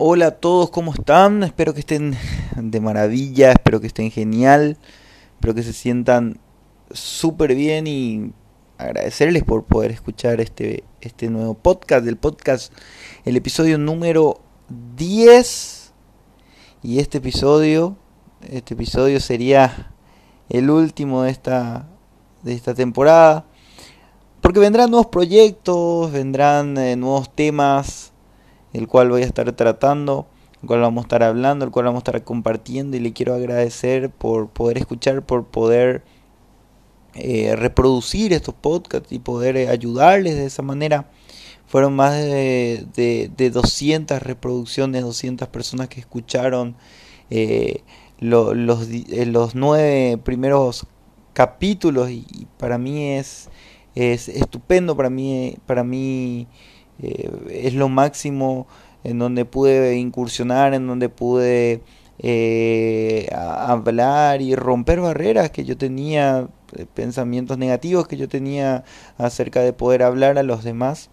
Hola a todos, ¿cómo están? Espero que estén de maravilla, espero que estén genial, espero que se sientan súper bien y agradecerles por poder escuchar este, este nuevo podcast, del podcast, el episodio número 10. Y este episodio, este episodio sería el último de esta, de esta temporada. Porque vendrán nuevos proyectos, vendrán eh, nuevos temas el cual voy a estar tratando, el cual vamos a estar hablando, el cual vamos a estar compartiendo y le quiero agradecer por poder escuchar, por poder eh, reproducir estos podcasts y poder eh, ayudarles de esa manera. Fueron más de, de, 200 reproducciones, 200 personas que escucharon eh, los, los nueve primeros capítulos y, para mí es, es estupendo, para mí, para mí eh, es lo máximo en donde pude incursionar, en donde pude eh, hablar y romper barreras que yo tenía, eh, pensamientos negativos que yo tenía acerca de poder hablar a los demás.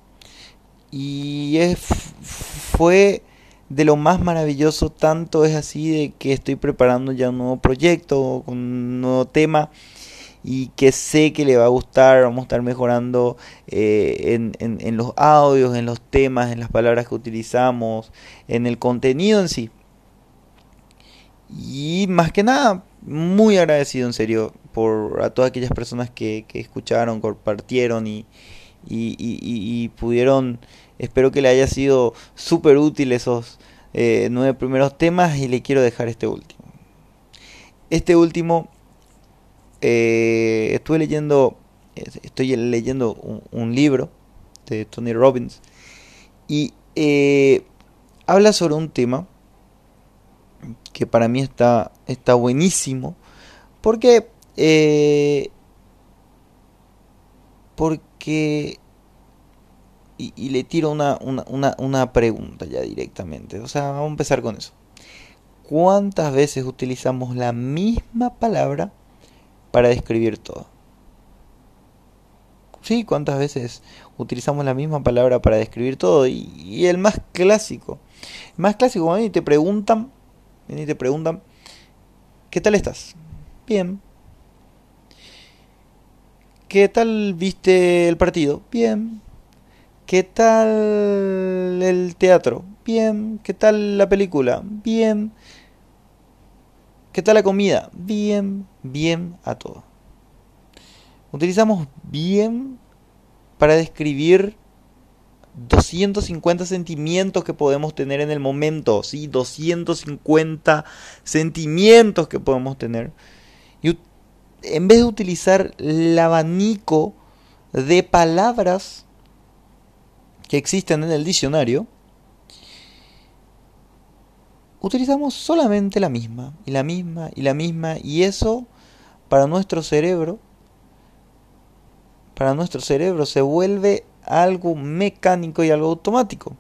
Y es, fue de lo más maravilloso, tanto es así de que estoy preparando ya un nuevo proyecto, un nuevo tema y que sé que le va a gustar, vamos a estar mejorando eh, en, los audios, en los temas, en las palabras que utilizamos, en el contenido en sí. Y más que nada, muy agradecido en serio por a todas aquellas personas que, escucharon, compartieron y, y, pudieron, espero que le haya sido súper útil esos eh, nueve primeros temas y le quiero dejar este último. Este último eh, estuve leyendo, estoy leyendo un, libro de Tony Robbins y eh, habla sobre un tema que para mí está, está buenísimo porque eh, porque y, le tiro una, una, una pregunta ya directamente. O sea vamos a empezar con eso. ¿cuántas veces utilizamos la misma palabra para describir todo. Sí, ¿cuántas veces utilizamos la misma palabra para describir todo? Y, el más clásico. Más clásico, cuando te preguntan, y te preguntan, ¿qué tal estás? Bien. ¿Qué tal viste el partido? Bien. ¿Qué tal el teatro? Bien. ¿Qué tal la película? Bien. ¿Qué tal la comida? Bien, bien a todo. Utilizamos bien para describir 250 sentimientos que podemos tener en el momento, ¿sí? 250 sentimientos que podemos tener. Y en vez de utilizar el abanico de palabras que existen en el diccionario, utilizamos solamente la misma, y la misma, y la misma, y eso para nuestro cerebro, para nuestro cerebro se vuelve algo mecánico y algo automático.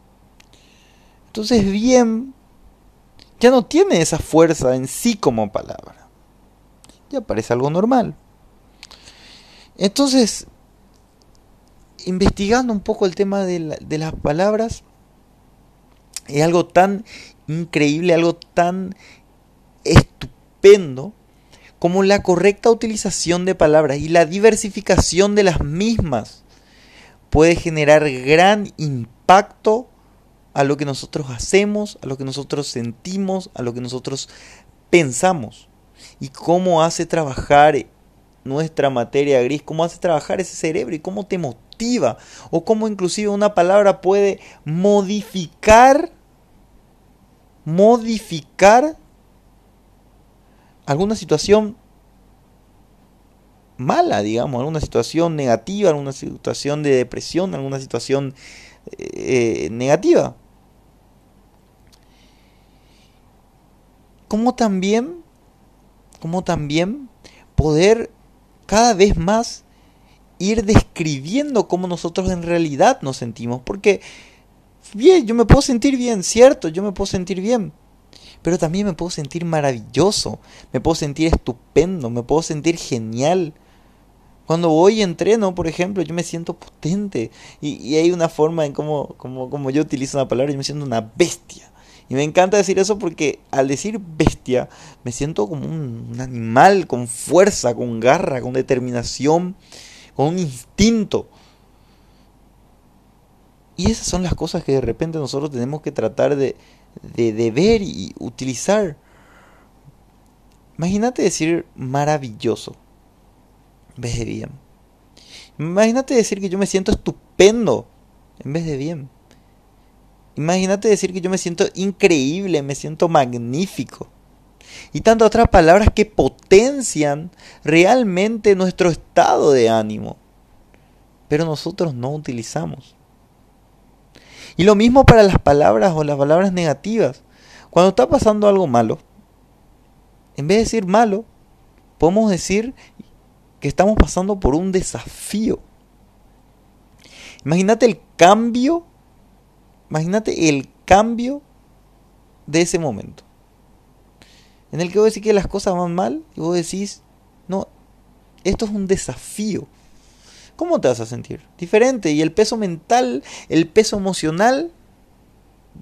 Entonces bien, ya no tiene esa fuerza en sí como palabra. Ya parece algo normal. Entonces, investigando un poco el tema de, de las palabras, es algo tan increíble, algo tan estupendo como la correcta utilización de palabras y la diversificación de las mismas puede generar gran impacto a lo que nosotros hacemos, a lo que nosotros sentimos, a lo que nosotros pensamos. Y cómo hace trabajar nuestra materia gris, cómo hace trabajar ese cerebro y cómo te motiva. O cómo inclusive una palabra puede modificar modificar alguna situación mala, digamos, alguna situación negativa, alguna situación de depresión, alguna situación eh, negativa. Como también, como también poder cada vez más ir describiendo cómo nosotros en realidad nos sentimos, porque bien, yo me puedo sentir bien, cierto, yo me puedo sentir bien. Pero también me puedo sentir maravilloso, me puedo sentir estupendo, me puedo sentir genial. Cuando voy y entreno, por ejemplo, yo me siento potente. Y, hay una forma en cómo como, como yo utilizo una palabra, yo me siento una bestia. Y me encanta decir eso porque al decir bestia me siento como un, animal con fuerza, con garra, con determinación, con un instinto. Y esas son las cosas que de repente nosotros tenemos que tratar de, de ver y utilizar. Imagínate decir maravilloso en vez de bien. Imagínate decir que yo me siento estupendo en vez de bien. Imagínate decir que yo me siento increíble, me siento magnífico. Y tantas otras palabras que potencian realmente nuestro estado de ánimo. Pero nosotros no utilizamos. Y lo mismo para las palabras o las palabras negativas. Cuando está pasando algo malo, en vez de decir malo, podemos decir que estamos pasando por un desafío. Imagínate el cambio Imagínate el cambio de ese momento. En el que vos decís que las cosas van mal y vos decís, no, esto es un desafío. ¿Cómo te vas a sentir? Diferente. Y el peso mental, el peso emocional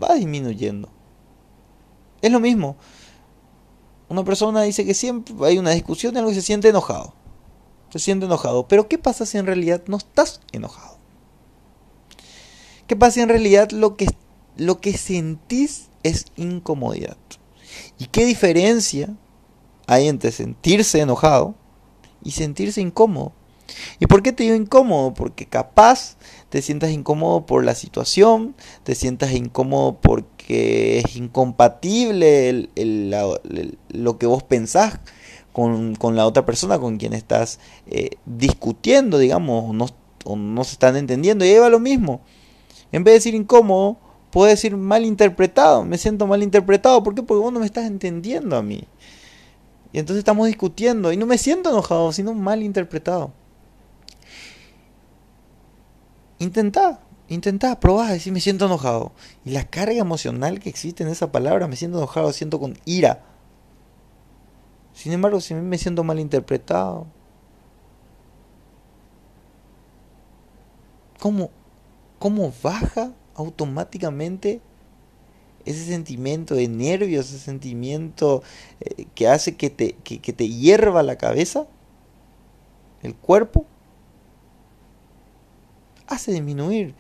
va disminuyendo. Es lo mismo. Una persona dice que siempre hay una discusión en la que se siente enojado. Se siente enojado. Pero ¿qué pasa si en realidad no estás enojado? ¿Qué pasa en realidad lo que, lo que sentís es incomodidad? ¿Y qué diferencia hay entre sentirse enojado y sentirse incómodo? ¿Y por qué te digo incómodo? Porque capaz te sientas incómodo por la situación, te sientas incómodo porque es incompatible lo que vos pensás con, la otra persona con quien estás eh, discutiendo, digamos, o no, no se están entendiendo. Y ahí va lo mismo. En vez de decir incómodo, puede decir mal interpretado. Me siento mal interpretado. ¿Por qué? Porque vos no me estás entendiendo a mí. Y entonces estamos discutiendo. Y no me siento enojado, sino mal interpretado. Intentá, intentá, probá, decir me siento enojado. Y la carga emocional que existe en esa palabra, me siento enojado, siento con ira. Sin embargo, si me siento mal interpretado, ¿cómo, cómo baja automáticamente ese sentimiento de nervios, ese sentimiento eh, que hace que te, que te hierva la cabeza, el cuerpo, hace disminuir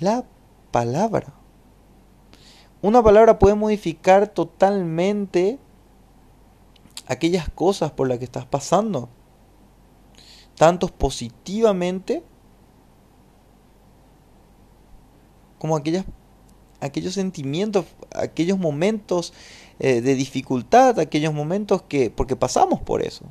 la palabra. Una palabra puede modificar totalmente aquellas cosas por las que estás pasando, tanto positivamente como aquellas, aquellos sentimientos, aquellos momentos eh, de dificultad, aquellos momentos que, porque pasamos por eso.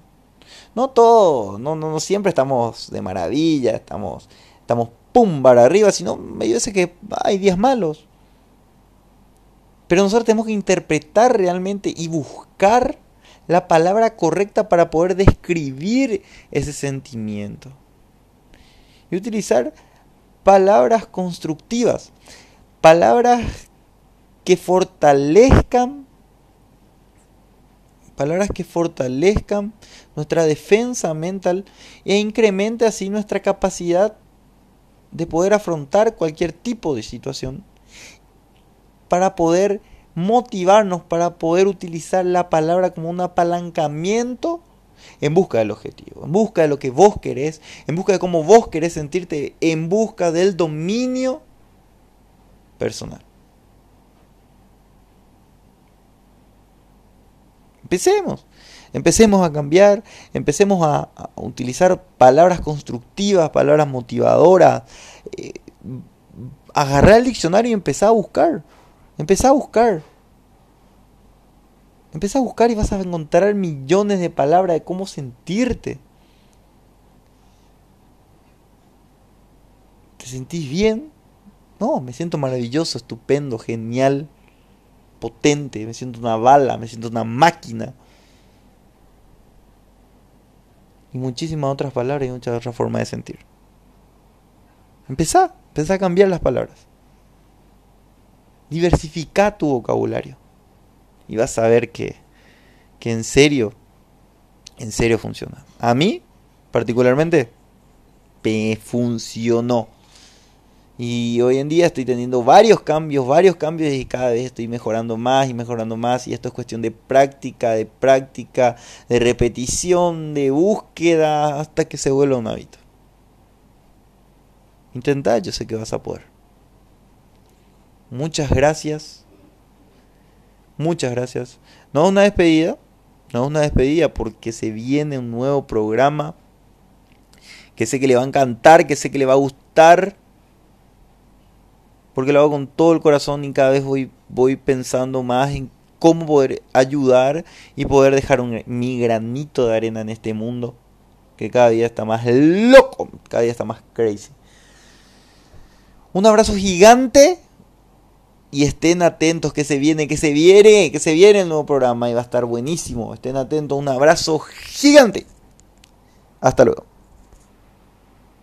No todo, no, no, siempre estamos de maravilla, estamos, estamos pum para arriba, sino medio veces que hay días malos. Pero nosotros tenemos que interpretar realmente y buscar la palabra correcta para poder describir ese sentimiento. Y utilizar palabras constructivas, palabras que fortalezcan, palabras que fortalezcan nuestra defensa mental e incremente así nuestra capacidad de poder afrontar cualquier tipo de situación, para poder motivarnos, para poder utilizar la palabra como un apalancamiento en busca del objetivo, en busca de lo que vos querés, en busca de cómo vos querés sentirte, en busca del dominio personal. Empecemos, empecemos a cambiar, empecemos a, utilizar palabras constructivas, palabras motivadoras, eh, agarrar el diccionario y empezar a buscar, empezar a buscar. Empieza a buscar y vas a encontrar millones de palabras de cómo sentirte. ¿Te sentís bien? No, me siento maravilloso, estupendo, genial, potente, me siento una bala, me siento una máquina. Y muchísimas otras palabras y muchas otras formas de sentir. Empezá, empezá a cambiar las palabras. Diversifica tu vocabulario y vas a ver que, que en serio, en serio funciona. A mí, particularmente, me funcionó. Y hoy en día estoy teniendo varios cambios, varios cambios y cada vez estoy mejorando más y mejorando más. Y esto es cuestión de práctica, de práctica, de repetición, de búsqueda, hasta que se vuelva un hábito. Intenta, yo sé que vas a poder. Muchas gracias. Muchas gracias. No es una despedida, no es una despedida porque se viene un nuevo programa que sé que le va a encantar, que sé que le va a gustar porque lo hago con todo el corazón y cada vez voy, voy pensando más en cómo poder ayudar y poder dejar un, mi granito de arena en este mundo que cada día está más loco, cada día está más crazy. Un abrazo gigante y estén atentos que se viene, que se viene, que se viene el nuevo programa y va a estar buenísimo. Estén atentos, un abrazo gigante. Hasta luego.